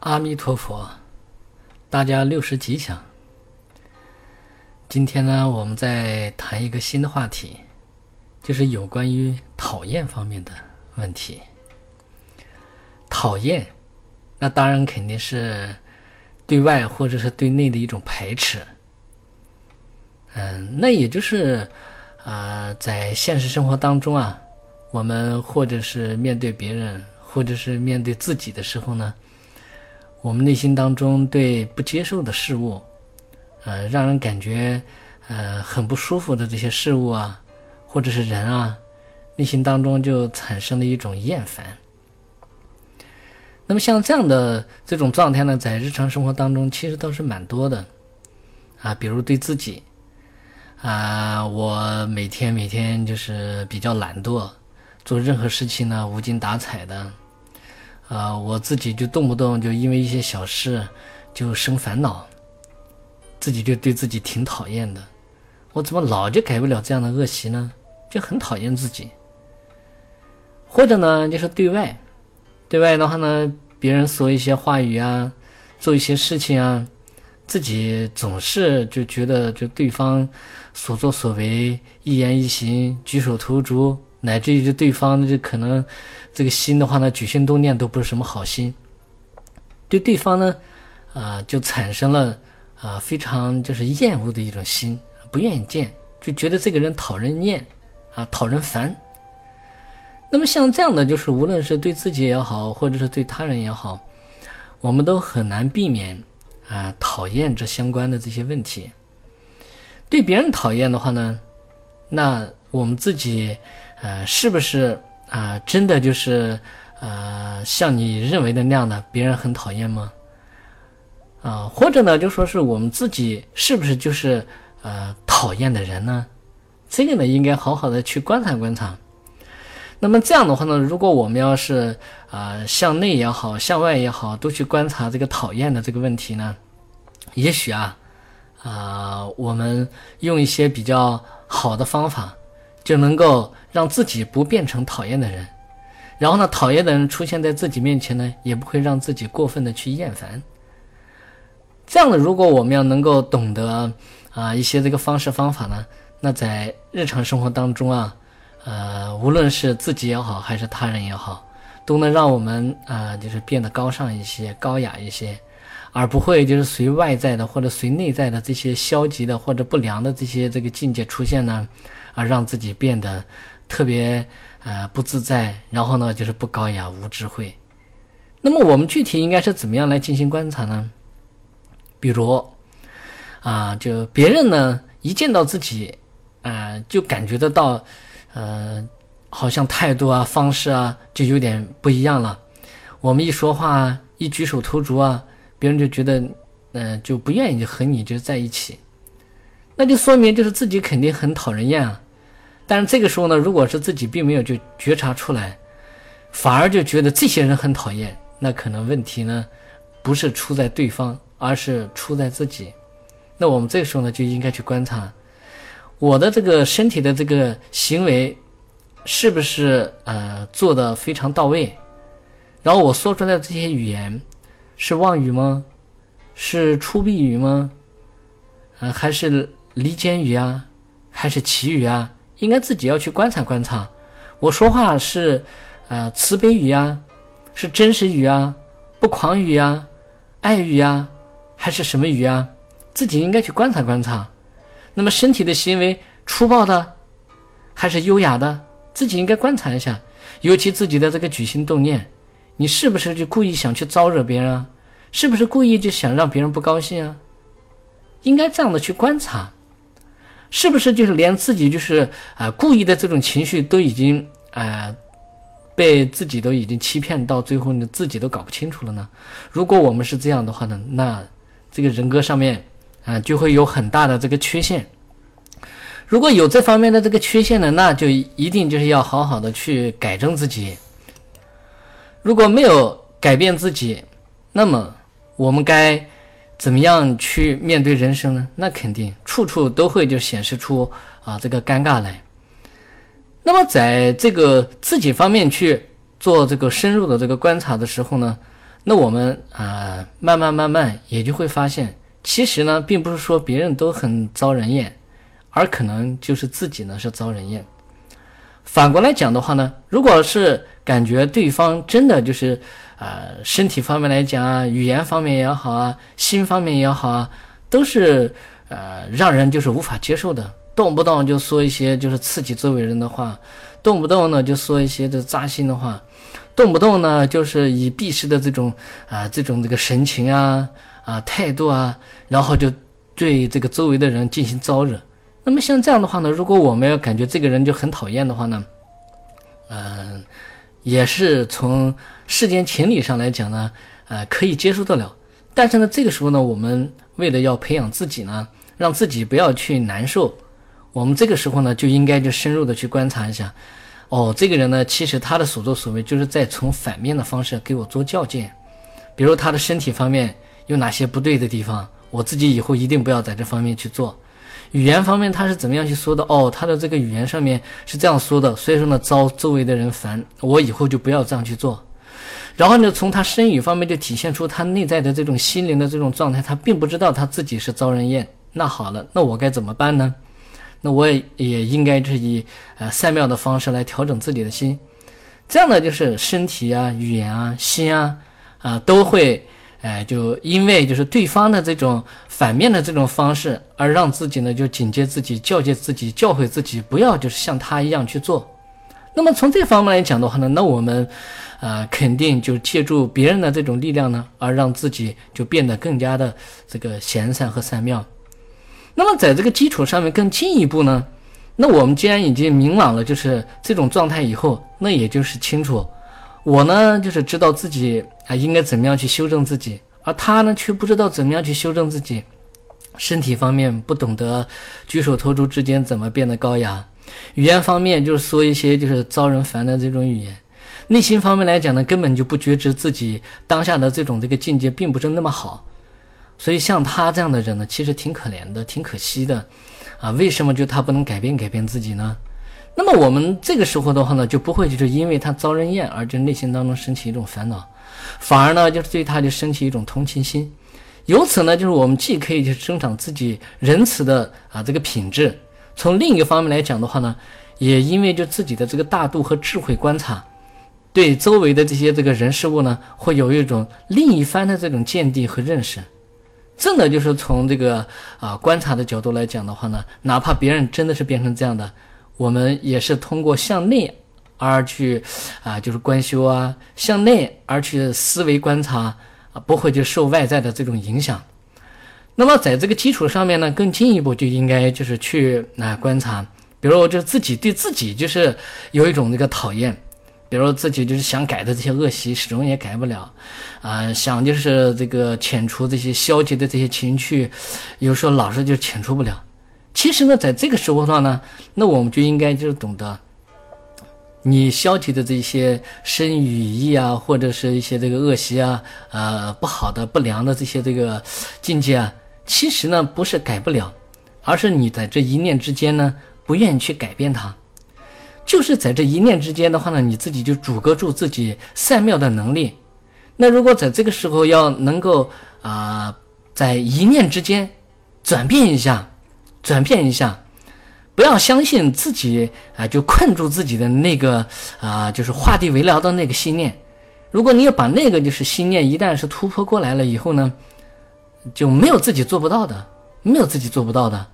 阿弥陀佛，大家六十吉祥。今天呢，我们再谈一个新的话题，就是有关于讨厌方面的问题。讨厌，那当然肯定是对外或者是对内的一种排斥。嗯，那也就是啊，在现实生活当中啊，我们或者是面对别人，或者是面对自己的时候呢。我们内心当中对不接受的事物，呃，让人感觉呃很不舒服的这些事物啊，或者是人啊，内心当中就产生了一种厌烦。那么像这样的这种状态呢，在日常生活当中其实倒是蛮多的啊，比如对自己啊，我每天每天就是比较懒惰，做任何事情呢无精打采的。啊，我自己就动不动就因为一些小事就生烦恼，自己就对自己挺讨厌的。我怎么老就改不了这样的恶习呢？就很讨厌自己。或者呢，就是对外，对外的话呢，别人说一些话语啊，做一些事情啊，自己总是就觉得就对方所作所为、一言一行、举手投足。乃至于就对方就可能这个心的话呢，举心动念都不是什么好心，对对方呢，啊，就产生了啊非常就是厌恶的一种心，不愿意见，就觉得这个人讨人厌，啊讨人烦。那么像这样的，就是无论是对自己也好，或者是对他人也好，我们都很难避免啊讨厌这相关的这些问题。对别人讨厌的话呢，那我们自己。呃，是不是啊？真的就是呃，像你认为的那样的，别人很讨厌吗？啊，或者呢，就说是我们自己是不是就是呃讨厌的人呢？这个呢，应该好好的去观察观察。那么这样的话呢，如果我们要是啊向内也好，向外也好，都去观察这个讨厌的这个问题呢，也许啊啊，我们用一些比较好的方法。就能够让自己不变成讨厌的人，然后呢，讨厌的人出现在自己面前呢，也不会让自己过分的去厌烦。这样的，如果我们要能够懂得啊一些这个方式方法呢，那在日常生活当中啊，呃，无论是自己也好，还是他人也好，都能让我们啊就是变得高尚一些、高雅一些，而不会就是随外在的或者随内在的这些消极的或者不良的这些这个境界出现呢。而让自己变得特别呃不自在，然后呢就是不高雅、无智慧。那么我们具体应该是怎么样来进行观察呢？比如啊，就别人呢一见到自己，啊就感觉得到，呃，好像态度啊、方式啊就有点不一样了。我们一说话、一举手投足啊，别人就觉得嗯就不愿意和你就在一起，那就说明就是自己肯定很讨人厌啊。但是这个时候呢，如果是自己并没有就觉察出来，反而就觉得这些人很讨厌，那可能问题呢，不是出在对方，而是出在自己。那我们这个时候呢，就应该去观察我的这个身体的这个行为，是不是呃做的非常到位，然后我说出来的这些语言，是妄语吗？是出必语吗？呃，还是离间语啊？还是奇语啊？应该自己要去观察观察，我说话是，呃，慈悲语啊，是真实语啊，不狂语啊，爱语啊，还是什么语啊？自己应该去观察观察。那么身体的行为粗暴的，还是优雅的？自己应该观察一下。尤其自己的这个举心动念，你是不是就故意想去招惹别人啊？是不是故意就想让别人不高兴啊？应该这样的去观察。是不是就是连自己就是啊故意的这种情绪都已经啊被自己都已经欺骗到最后呢自己都搞不清楚了呢？如果我们是这样的话呢，那这个人格上面啊就会有很大的这个缺陷。如果有这方面的这个缺陷呢，那就一定就是要好好的去改正自己。如果没有改变自己，那么我们该。怎么样去面对人生呢？那肯定处处都会就显示出啊这个尴尬来。那么在这个自己方面去做这个深入的这个观察的时候呢，那我们啊，慢慢慢慢也就会发现，其实呢，并不是说别人都很遭人厌，而可能就是自己呢是遭人厌。反过来讲的话呢，如果是感觉对方真的就是啊，身体方面来讲啊，语言方面也好啊，心方面也好啊，都是呃让人就是无法接受的，动不动就说一些就是刺激周围人的话，动不动呢就说一些这扎心的话。动不动呢，就是以鄙视的这种啊，这种这个神情啊啊态度啊，然后就对这个周围的人进行招惹。那么像这样的话呢，如果我们要感觉这个人就很讨厌的话呢，嗯，也是从世间情理上来讲呢，呃，可以接受得了。但是呢，这个时候呢，我们为了要培养自己呢，让自己不要去难受，我们这个时候呢，就应该就深入的去观察一下。哦，这个人呢，其实他的所作所为就是在从反面的方式给我做教诫，比如他的身体方面有哪些不对的地方，我自己以后一定不要在这方面去做。语言方面他是怎么样去说的？哦，他的这个语言上面是这样说的，所以说呢，招周围的人烦，我以后就不要这样去做。然后呢，从他身语方面就体现出他内在的这种心灵的这种状态，他并不知道他自己是遭人厌。那好了，那我该怎么办呢？那我也也应该是以呃善妙的方式来调整自己的心，这样呢就是身体啊、语言啊、心啊啊都会哎就因为就是对方的这种反面的这种方式而让自己呢就警戒自己、教诫自己、教诲自己不要就是像他一样去做。那么从这方面来讲的话呢，那我们啊肯定就借助别人的这种力量呢，而让自己就变得更加的这个贤善和善妙。那么在这个基础上面更进一步呢，那我们既然已经明朗了，就是这种状态以后，那也就是清楚，我呢就是知道自己啊应该怎么样去修正自己，而他呢却不知道怎么样去修正自己，身体方面不懂得举手投足之间怎么变得高雅，语言方面就是说一些就是招人烦的这种语言，内心方面来讲呢根本就不觉知自己当下的这种这个境界并不是那么好。所以像他这样的人呢，其实挺可怜的，挺可惜的，啊，为什么就他不能改变改变自己呢？那么我们这个时候的话呢，就不会就是因为他遭人厌而就内心当中升起一种烦恼，反而呢就是对他就升起一种同情心，由此呢就是我们既可以去生长自己仁慈的啊这个品质，从另一个方面来讲的话呢，也因为就自己的这个大度和智慧观察，对周围的这些这个人事物呢，会有一种另一番的这种见地和认识。真的就是从这个啊观察的角度来讲的话呢，哪怕别人真的是变成这样的，我们也是通过向内而去啊，就是观修啊，向内而去思维观察啊，不会就受外在的这种影响。那么在这个基础上面呢，更进一步就应该就是去啊观察，比如就自己对自己就是有一种这个讨厌。比如自己就是想改的这些恶习，始终也改不了，啊，想就是这个遣除这些消极的这些情绪，有时候老是就遣除不了。其实呢，在这个时候上呢，那我们就应该就懂得，你消极的这些生语意啊，或者是一些这个恶习啊，呃，不好的、不良的这些这个境界啊，其实呢不是改不了，而是你在这一念之间呢，不愿意去改变它。就是在这一念之间的话呢，你自己就阻隔住自己善妙的能力。那如果在这个时候要能够啊，在一念之间转变一下，转变一下，不要相信自己啊，就困住自己的那个啊，就是画地为牢的那个信念。如果你要把那个就是信念一旦是突破过来了以后呢，就没有自己做不到的，没有自己做不到的。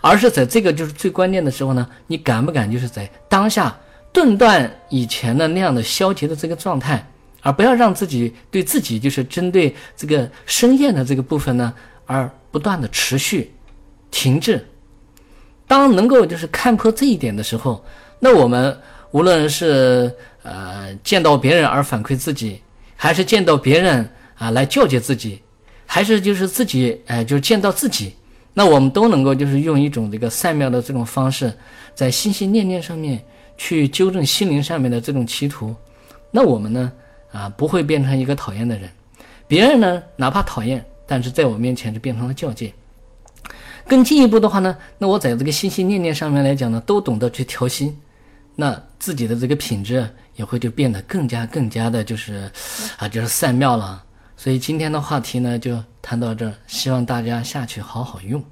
而是在这个就是最关键的时候呢，你敢不敢就是在当下顿断以前的那样的消极的这个状态，而不要让自己对自己就是针对这个生厌的这个部分呢，而不断的持续停滞。当能够就是看破这一点的时候，那我们无论是呃见到别人而反馈自己，还是见到别人啊来教诫自己，还是就是自己哎就是见到自己。那我们都能够就是用一种这个善妙的这种方式，在心心念念上面去纠正心灵上面的这种企图，那我们呢啊不会变成一个讨厌的人，别人呢哪怕讨厌，但是在我面前就变成了教诫。更进一步的话呢，那我在这个心心念念上面来讲呢，都懂得去调心，那自己的这个品质也会就变得更加更加的就是啊就是善妙了所以今天的话题呢就谈到这儿，希望大家下去好好用。